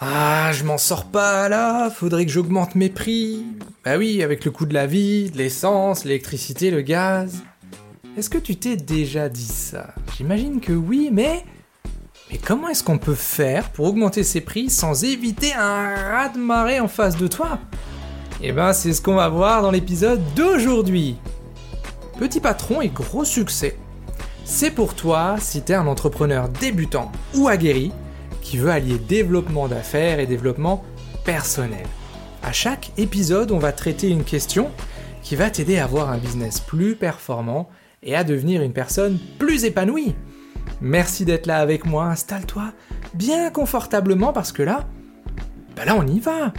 Ah, je m'en sors pas là, faudrait que j'augmente mes prix. Bah oui, avec le coût de la vie, de l'essence, l'électricité, le gaz. Est-ce que tu t'es déjà dit ça? J'imagine que oui, mais. Mais comment est-ce qu'on peut faire pour augmenter ses prix sans éviter un raz de marée en face de toi? Eh ben, c'est ce qu'on va voir dans l'épisode d'aujourd'hui. Petit patron et gros succès. C'est pour toi si t'es un entrepreneur débutant ou aguerri qui veut allier développement d'affaires et développement personnel. À chaque épisode, on va traiter une question qui va t'aider à avoir un business plus performant et à devenir une personne plus épanouie. Merci d'être là avec moi, installe-toi bien confortablement parce que là, bah là on y va.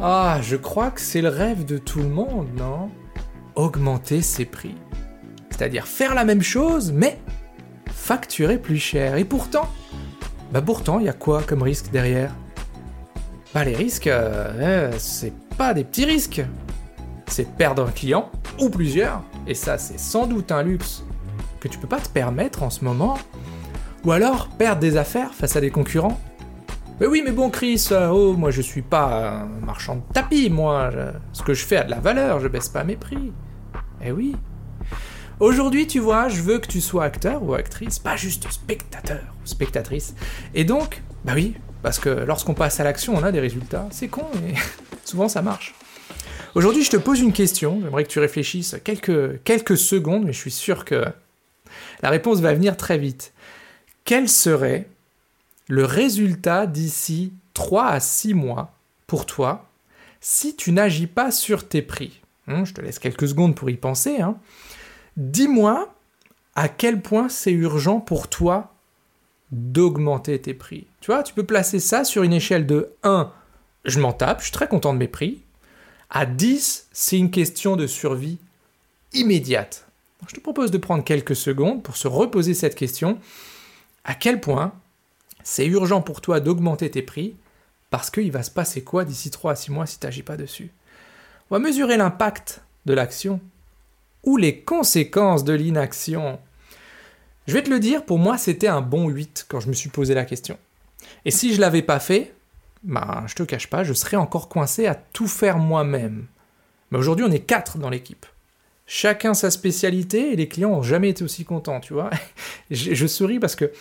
Ah, je crois que c'est le rêve de tout le monde, non? Augmenter ses prix. C'est-à-dire faire la même chose, mais facturer plus cher. Et pourtant, bah pourtant, il y a quoi comme risque derrière? Bah les risques, euh, c'est pas des petits risques. C'est perdre un client, ou plusieurs, et ça c'est sans doute un luxe que tu peux pas te permettre en ce moment. Ou alors perdre des affaires face à des concurrents. Mais oui, mais bon Chris, euh, oh, moi je suis pas un marchand de tapis, moi. ce que je fais a de la valeur, je baisse pas mes prix. Eh oui, Aujourd'hui, tu vois, je veux que tu sois acteur ou actrice, pas juste spectateur ou spectatrice. Et donc, bah oui, parce que lorsqu'on passe à l'action, on a des résultats. C'est con, mais souvent ça marche. Aujourd'hui, je te pose une question. J'aimerais que tu réfléchisses quelques, quelques secondes, mais je suis sûr que la réponse va venir très vite. Quel serait le résultat d'ici 3 à 6 mois pour toi si tu n'agis pas sur tes prix? Hum, Je te laisse quelques secondes pour y penser. Hein. Dis-moi à quel point c'est urgent pour toi d'augmenter tes prix. Tu vois, tu peux placer ça sur une échelle de 1, je m'en tape, je suis très content de mes prix. À 10, c'est une question de survie immédiate. Je te propose de prendre quelques secondes pour se reposer cette question. À quel point c'est urgent pour toi d'augmenter tes prix parce qu'il va se passer quoi d'ici 3 à 6 mois si tu n'agis pas dessus? On va mesurer l'impact de l'action ou les conséquences de l'inaction Je vais te le dire, pour moi c'était un bon 8 quand je me suis posé la question. Et si je l'avais pas fait, ben je te cache pas, je serais encore coincé à tout faire moi-même. Mais aujourd'hui on est 4 dans l'équipe. Chacun sa spécialité et les clients ont jamais été aussi contents, tu vois. je, je souris parce que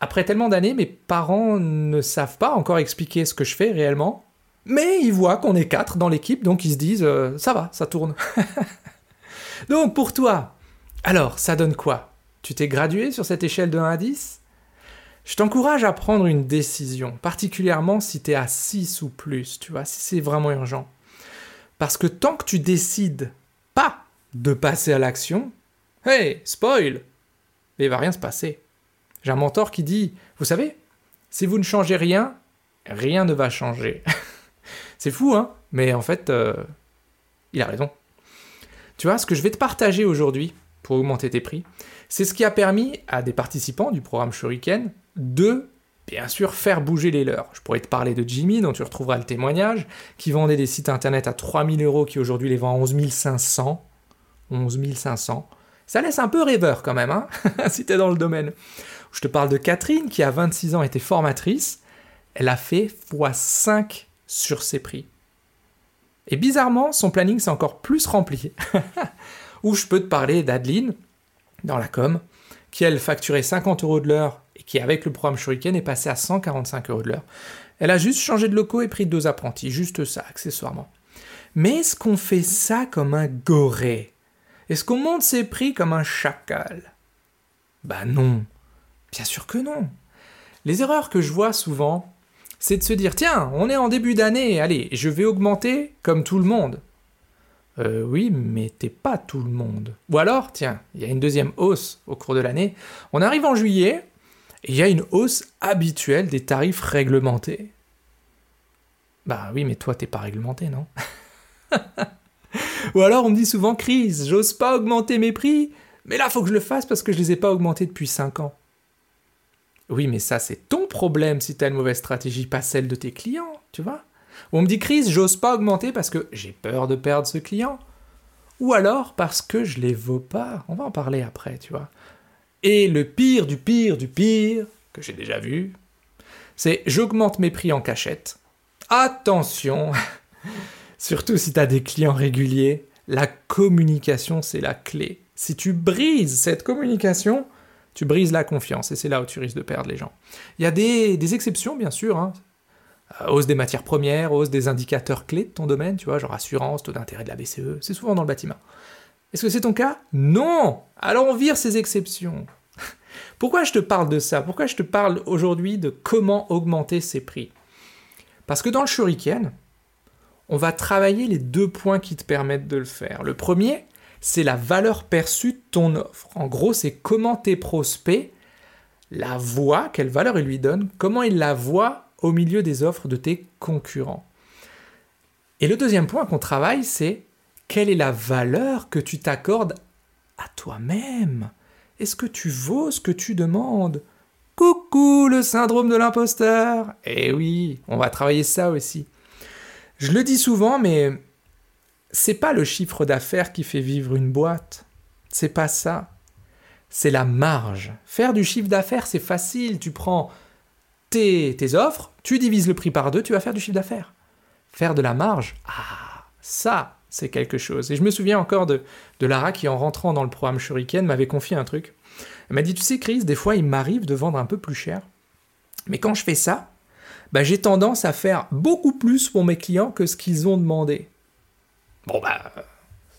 après tellement d'années, mes parents ne savent pas encore expliquer ce que je fais réellement, mais ils voient qu'on est quatre dans l'équipe, donc ils se disent euh, ça va, ça tourne. Donc pour toi, alors ça donne quoi? Tu t'es gradué sur cette échelle de 1 à 10 Je t'encourage à prendre une décision, particulièrement si tu es à 6 ou plus, tu vois, si c'est vraiment urgent. Parce que tant que tu décides pas de passer à l'action, hey, spoil Mais il va rien se passer. J'ai un mentor qui dit, vous savez, si vous ne changez rien, rien ne va changer. c'est fou, hein? Mais en fait, euh, il a raison. Tu vois, ce que je vais te partager aujourd'hui pour augmenter tes prix, c'est ce qui a permis à des participants du programme Shuriken de, bien sûr, faire bouger les leurs. Je pourrais te parler de Jimmy, dont tu retrouveras le témoignage, qui vendait des sites internet à 3000 euros, qui aujourd'hui les vend à 11 500. 11 500. Ça laisse un peu rêveur quand même, hein, si t'es dans le domaine. Je te parle de Catherine, qui à 26 ans était formatrice. Elle a fait x5 sur ses prix. Et bizarrement, son planning s'est encore plus rempli. Ou je peux te parler d'Adeline, dans la com, qui elle facturait 50 euros de l'heure et qui avec le programme Shuriken est passée à 145 euros de l'heure. Elle a juste changé de locaux et pris deux apprentis, juste ça, accessoirement. Mais est-ce qu'on fait ça comme un goré? Est-ce qu'on monte ses prix comme un chacal? Bah non, bien sûr que non. Les erreurs que je vois souvent, c'est de se dire tiens, on est en début d'année, allez, je vais augmenter comme tout le monde. Euh, oui, mais t'es pas tout le monde. Ou alors, tiens, il y a une deuxième hausse au cours de l'année. On arrive en juillet, et il y a une hausse habituelle des tarifs réglementés. Bah oui, mais toi, t'es pas réglementé, non? Ou alors, on me dit souvent, crise, j'ose pas augmenter mes prix, mais là, faut que je le fasse parce que je les ai pas augmentés depuis 5 ans. Oui, mais ça, c'est ton problème si tu as une mauvaise stratégie, pas celle de tes clients, tu vois. Ou on me dit, Chris, j'ose pas augmenter parce que j'ai peur de perdre ce client. Ou alors parce que je les vaux pas. On va en parler après, tu vois. Et le pire du pire du pire, que j'ai déjà vu, C'est j'augmente mes prix en cachette. Attention Surtout si tu as des clients réguliers, la communication, c'est la clé. Si tu brises cette communication, tu brises la confiance et c'est là où tu risques de perdre les gens. Il y a des, exceptions, bien sûr. Hein. Euh, hausse des matières premières, hausse des indicateurs clés de ton domaine, tu vois, genre assurance, taux d'intérêt de la BCE, c'est souvent dans le bâtiment. Est-ce que c'est ton cas? Non Alors on vire ces exceptions. Pourquoi je te parle de ça? Pourquoi je te parle aujourd'hui de comment augmenter ses prix? Parce que dans le shuriken, on va travailler les deux points qui te permettent de le faire. Le premier, c'est la valeur perçue de ton offre. En gros, c'est comment tes prospects la voient, quelle valeur ils lui donnent, comment ils la voient au milieu des offres de tes concurrents. Et le deuxième point qu'on travaille, c'est quelle est la valeur que tu t'accordes à toi-même? Est-ce que tu vaux ce que tu demandes? Coucou le syndrome de l'imposteur Eh oui, on va travailler ça aussi. Je le dis souvent, mais c'est pas le chiffre d'affaires qui fait vivre une boîte. C'est pas ça. C'est la marge. Faire du chiffre d'affaires, c'est facile. Tu prends tes, offres, tu divises le prix par deux, tu vas faire du chiffre d'affaires. Faire de la marge, ah, ça, c'est quelque chose. Et je me souviens encore de, de Lara qui, en rentrant dans le programme Shuriken, m'avait confié un truc. Elle m'a dit, tu sais, Chris, des fois, il m'arrive de vendre un peu plus cher. Mais quand je fais ça, bah, j'ai tendance à faire beaucoup plus pour mes clients que ce qu'ils ont demandé. Bon, bah,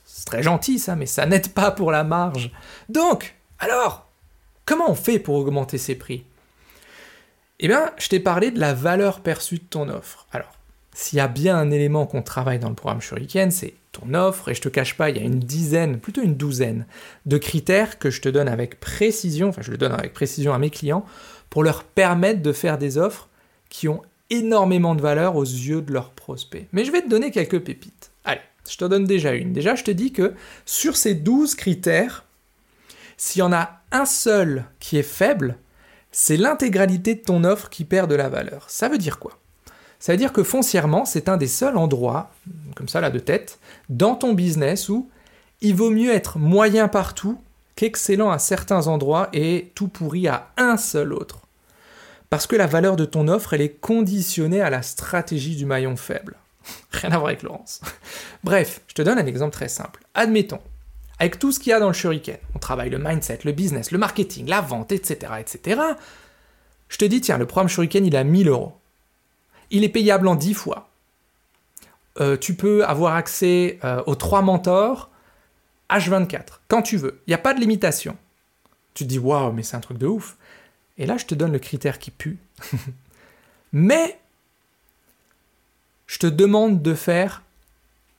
c'est très gentil ça, mais ça n'aide pas pour la marge. Donc, alors, comment on fait pour augmenter ses prix? Eh bien, je t'ai parlé de la valeur perçue de ton offre. Alors, s'il y a bien un élément qu'on travaille dans le programme Shuriken, c'est ton offre, et je te cache pas, il y a une dizaine, plutôt une douzaine de critères que je te donne avec précision, enfin je le donne avec précision à mes clients, pour leur permettre de faire des offres qui ont énormément de valeur aux yeux de leurs prospects. Mais je vais te donner quelques pépites. Allez, je te donne déjà une. Déjà, je te dis que sur ces 12 critères, s'il y en a un seul qui est faible, c'est l'intégralité de ton offre qui perd de la valeur. Ça veut dire quoi? Ça veut dire que foncièrement, c'est un des seuls endroits, comme ça là de tête, dans ton business où il vaut mieux être moyen partout qu'excellent à certains endroits et tout pourri à un seul autre. Parce que la valeur de ton offre, elle est conditionnée à la stratégie du maillon faible. Rien à voir avec Laurence. Bref, je te donne un exemple très simple. Admettons, avec tout ce qu'il y a dans le shuriken, on travaille le mindset, le business, le marketing, la vente, etc., etc. Je te dis, tiens, le programme shuriken, il a 1000 euros. Il est payable en 10 fois. Euh, tu peux avoir accès euh, aux trois mentors H24, quand tu veux. Il n'y a pas de limitation. Tu te dis, waouh, mais c'est un truc de ouf. Et là, je te donne le critère qui pue. Mais je te demande de faire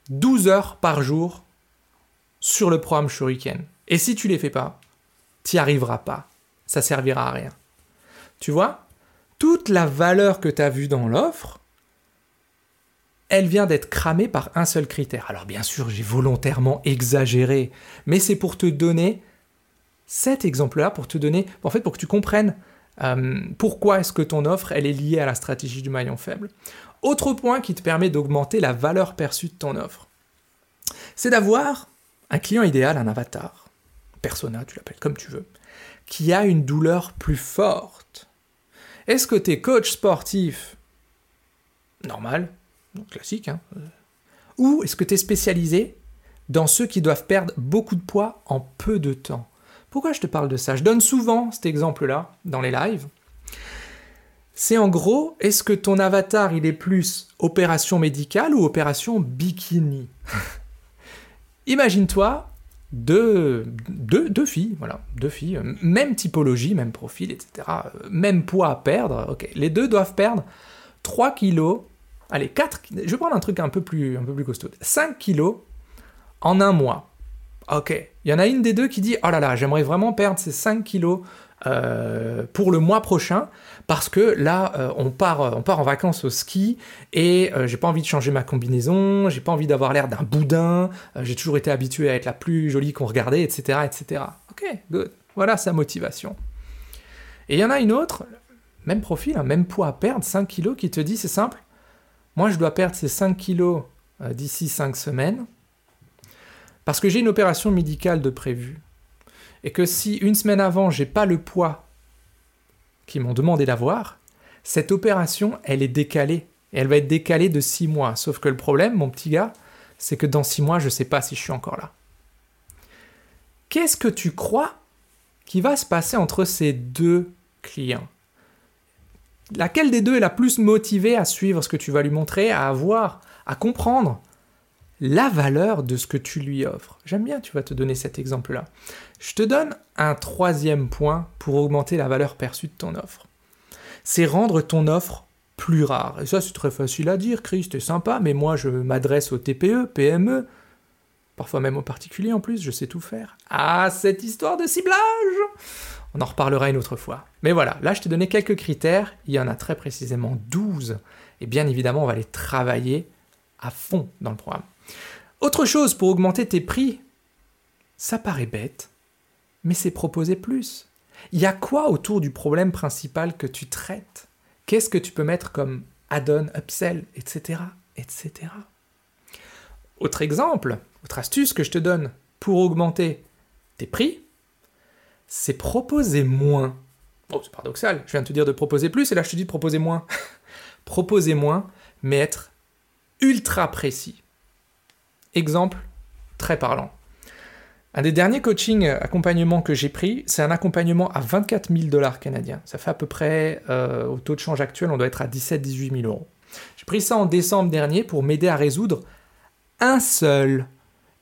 12 heures par jour sur le programme Shuriken. Et si tu les fais pas, tu n'y arriveras pas. Ça servira à rien. Tu vois? Toute la valeur que tu as vue dans l'offre, elle vient d'être cramée par un seul critère. Alors bien sûr, j'ai volontairement exagéré, mais c'est pour te donner cet exemple-là, pour te donner, en fait, pour que tu comprennes euh, pourquoi est-ce que ton offre, elle est liée à la stratégie du maillon faible. Autre point qui te permet d'augmenter la valeur perçue de ton offre, c'est d'avoir un client idéal, un avatar, persona, tu l'appelles comme tu veux, qui a une douleur plus forte. Est-ce que tu es coach sportif Normal, classique, hein Ou est-ce que tu es spécialisé dans ceux qui doivent perdre beaucoup de poids en peu de temps? Pourquoi je te parle de ça? Je donne souvent cet exemple-là dans les lives. C'est en gros, est-ce que ton avatar, il est plus opération médicale ou opération bikini Imagine-toi deux, deux, filles, voilà, deux filles, même typologie, même profil, etc., même poids à perdre, ok, les deux doivent perdre 3 kilos, allez, 4, je vais prendre un truc un peu plus, un peu plus costaud, 5 kilos en un mois. Ok. Il y en a une des deux qui dit Oh là là, j'aimerais vraiment perdre ces 5 kilos euh, pour le mois prochain parce que là euh, on part on part en vacances au ski et euh, j'ai pas envie de changer ma combinaison j'ai pas envie d'avoir l'air d'un boudin j'ai toujours été habitué à être la plus jolie qu'on regardait etc etc ok good. Voilà sa motivation. Et il y en a une autre même profil hein, même poids à perdre 5 kilos qui te dit c'est simple. Moi je dois perdre ces 5 kilos d'ici 5 semaines parce que j'ai une opération médicale de prévu. Et que si une semaine avant, j'ai pas le poids qu'ils m'ont demandé d'avoir, cette opération, elle est décalée. Et elle va être décalée de 6 mois. Sauf que le problème, mon petit gars, c'est que dans 6 mois, je ne sais pas si je suis encore là. Qu'est-ce que tu crois qui va se passer entre ces deux clients? Laquelle des deux est la plus motivée à suivre ce que tu vas lui montrer, à avoir, à comprendre? La valeur de ce que tu lui offres J'aime bien, tu vas te donner cet exemple-là. Je te donne un troisième point pour augmenter la valeur perçue de ton offre. C'est rendre ton offre plus rare. Et ça, c'est très facile à dire, Chris, c'est sympa, mais moi, je m'adresse aux TPE, PME, parfois même aux particuliers en plus, je sais tout faire. Ah, cette histoire de ciblage On en reparlera une autre fois. Mais voilà, là, je t'ai donné quelques critères, il y en a très précisément 12, et bien évidemment, on va les travailler à fond dans le programme. Autre chose pour augmenter tes prix, ça paraît bête, mais c'est proposer plus. Il y a quoi autour du problème principal que tu traites? Qu'est-ce que tu peux mettre comme add-on, upsell, etc., etc. Autre exemple, autre astuce que je te donne pour augmenter tes prix, c'est proposer moins. Oh, c'est paradoxal, je viens de te dire de proposer plus et là je te dis de proposer moins. proposer moins, mais être ultra précis. Exemple très parlant. Un des derniers coaching euh, accompagnements que j'ai pris, c'est un accompagnement à 24 000 dollars canadiens. Ça fait à peu près, euh, au taux de change actuel, on doit être à 17-18 000 euros. J'ai pris ça en décembre dernier pour m'aider à résoudre un seul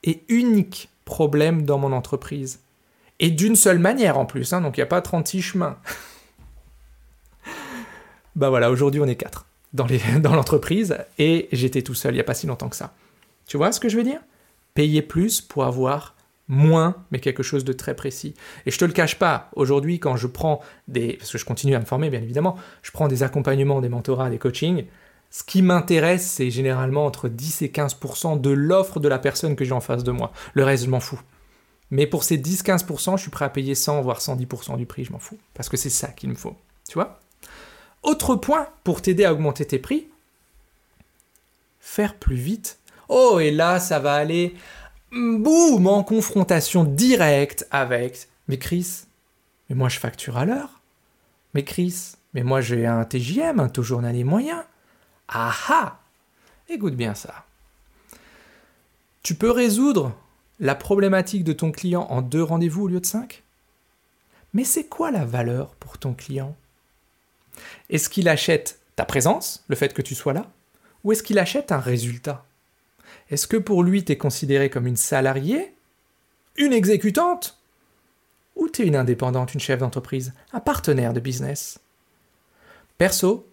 et unique problème dans mon entreprise. Et d'une seule manière en plus, hein, donc il n'y a pas 36 chemins. bah voilà, aujourd'hui on est quatre dans l'entreprise et j'étais tout seul il n'y a pas si longtemps que ça. Tu vois ce que je veux dire? Payer plus pour avoir moins, mais quelque chose de très précis. Et je te le cache pas, aujourd'hui, quand je prends des, parce que je continue à me former, bien évidemment, je prends des accompagnements, des mentorats, des coachings, ce qui m'intéresse, c'est généralement entre 10 et 15% de l'offre de la personne que j'ai en face de moi. Le reste, je m'en fous. Mais pour ces 10-15%, je suis prêt à payer 100, voire 110% du prix, je m'en fous. Parce que c'est ça qu'il me faut. Tu vois? Autre point pour t'aider à augmenter tes prix, faire plus vite. Oh, et là, ça va aller boum, en confrontation directe avec Mais Chris, mais moi je facture à l'heure. Mais Chris, mais moi j'ai un TJM, un taux journalier moyen. Ah ah Écoute bien ça. Tu peux résoudre la problématique de ton client en deux rendez-vous au lieu de cinq? Mais c'est quoi la valeur pour ton client? Est-ce qu'il achète ta présence, le fait que tu sois là? Ou est-ce qu'il achète un résultat? Est-ce que pour lui, tu es considéré comme une salariée Une exécutante Ou tu es une indépendante, une chef d'entreprise Un partenaire de business? Perso,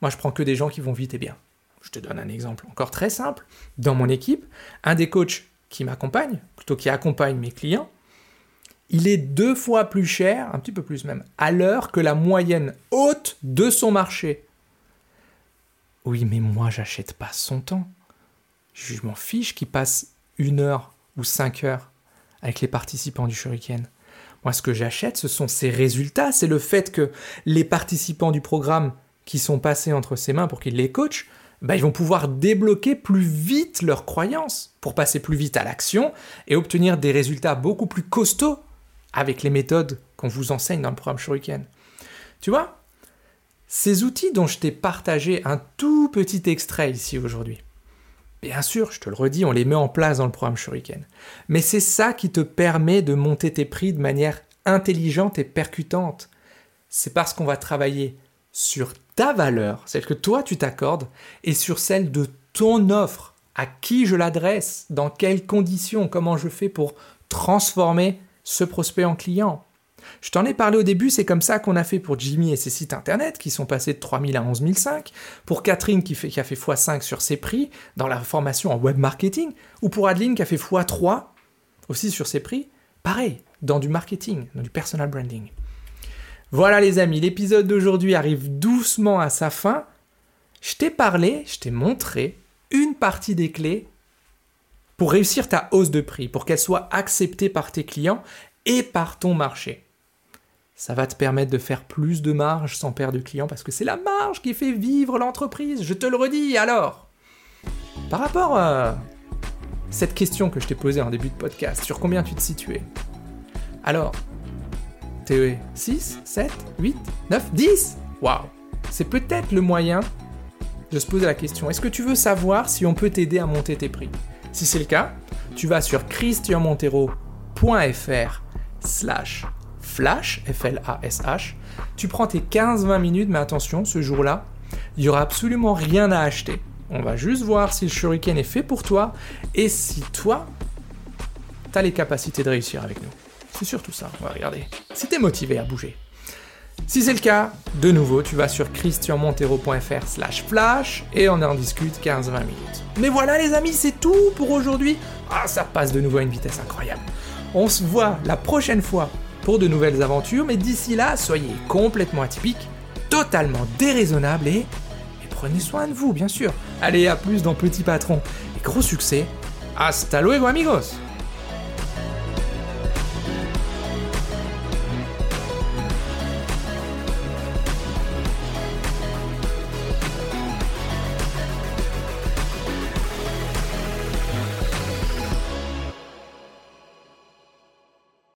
moi je prends que des gens qui vont vite et bien. Je te donne un exemple encore très simple. Dans mon équipe, un des coachs qui m'accompagne, plutôt qui accompagne mes clients, il est deux fois plus cher, un petit peu plus même, à l'heure que la moyenne haute de son marché. Oui, mais moi, j'achète pas son temps je m'en fiche qu'il passe une heure ou cinq heures avec les participants du Shuriken. Moi, ce que j'achète, ce sont ces résultats. C'est le fait que les participants du programme qui sont passés entre ses mains pour qu'il les coach, bah, ils vont pouvoir débloquer plus vite leurs croyances pour passer plus vite à l'action et obtenir des résultats beaucoup plus costauds avec les méthodes qu'on vous enseigne dans le programme Shuriken. Tu vois Ces outils dont je t'ai partagé un tout petit extrait ici aujourd'hui, Bien sûr, je te le redis, on les met en place dans le programme Shuriken. Mais c'est ça qui te permet de monter tes prix de manière intelligente et percutante. C'est parce qu'on va travailler sur ta valeur, celle que toi tu t'accordes, et sur celle de ton offre, à qui je l'adresse, dans quelles conditions, comment je fais pour transformer ce prospect en client. Je t'en ai parlé au début, c'est comme ça qu'on a fait pour Jimmy et ses sites internet qui sont passés de 3000 à 11005, pour Catherine qui, a fait x5 sur ses prix dans la formation en web marketing, ou pour Adeline qui a fait x3 aussi sur ses prix, pareil, dans du marketing, dans du personal branding. Voilà les amis, l'épisode d'aujourd'hui arrive doucement à sa fin. Je t'ai parlé, je t'ai montré une partie des clés pour réussir ta hausse de prix, pour qu'elle soit acceptée par tes clients et par ton marché ça va te permettre de faire plus de marge sans perdre de clients parce que c'est la marge qui fait vivre l'entreprise, je te le redis. Alors, par rapport à cette question que je t'ai posée en début de podcast, sur combien tu te situais? Alors, t'es 6, 7, 8, 9, 10 Waouh! C'est peut-être le moyen de se poser la question, est-ce que tu veux savoir si on peut t'aider à monter tes prix? Si c'est le cas, tu vas sur christianmontero.fr slash flash, F-L-A-S-H, tu prends tes 15-20 minutes, mais attention, ce jour-là, il n'y aura absolument rien à acheter. On va juste voir si le shuriken est fait pour toi et si toi, tu as les capacités de réussir avec nous. C'est surtout ça, on va regarder. Si t'es motivé à bouger. Si c'est le cas, de nouveau, tu vas sur christianmontero.fr slash flash et on en discute 15-20 minutes. Mais voilà les amis, c'est tout pour aujourd'hui. Ah, ça passe de nouveau à une vitesse incroyable. On se voit la prochaine fois pour de nouvelles aventures, mais d'ici là, soyez complètement atypiques, totalement déraisonnables et, et prenez soin de vous, bien sûr. Allez, à plus dans Petit Patron. Et gros succès. Hasta luego amigos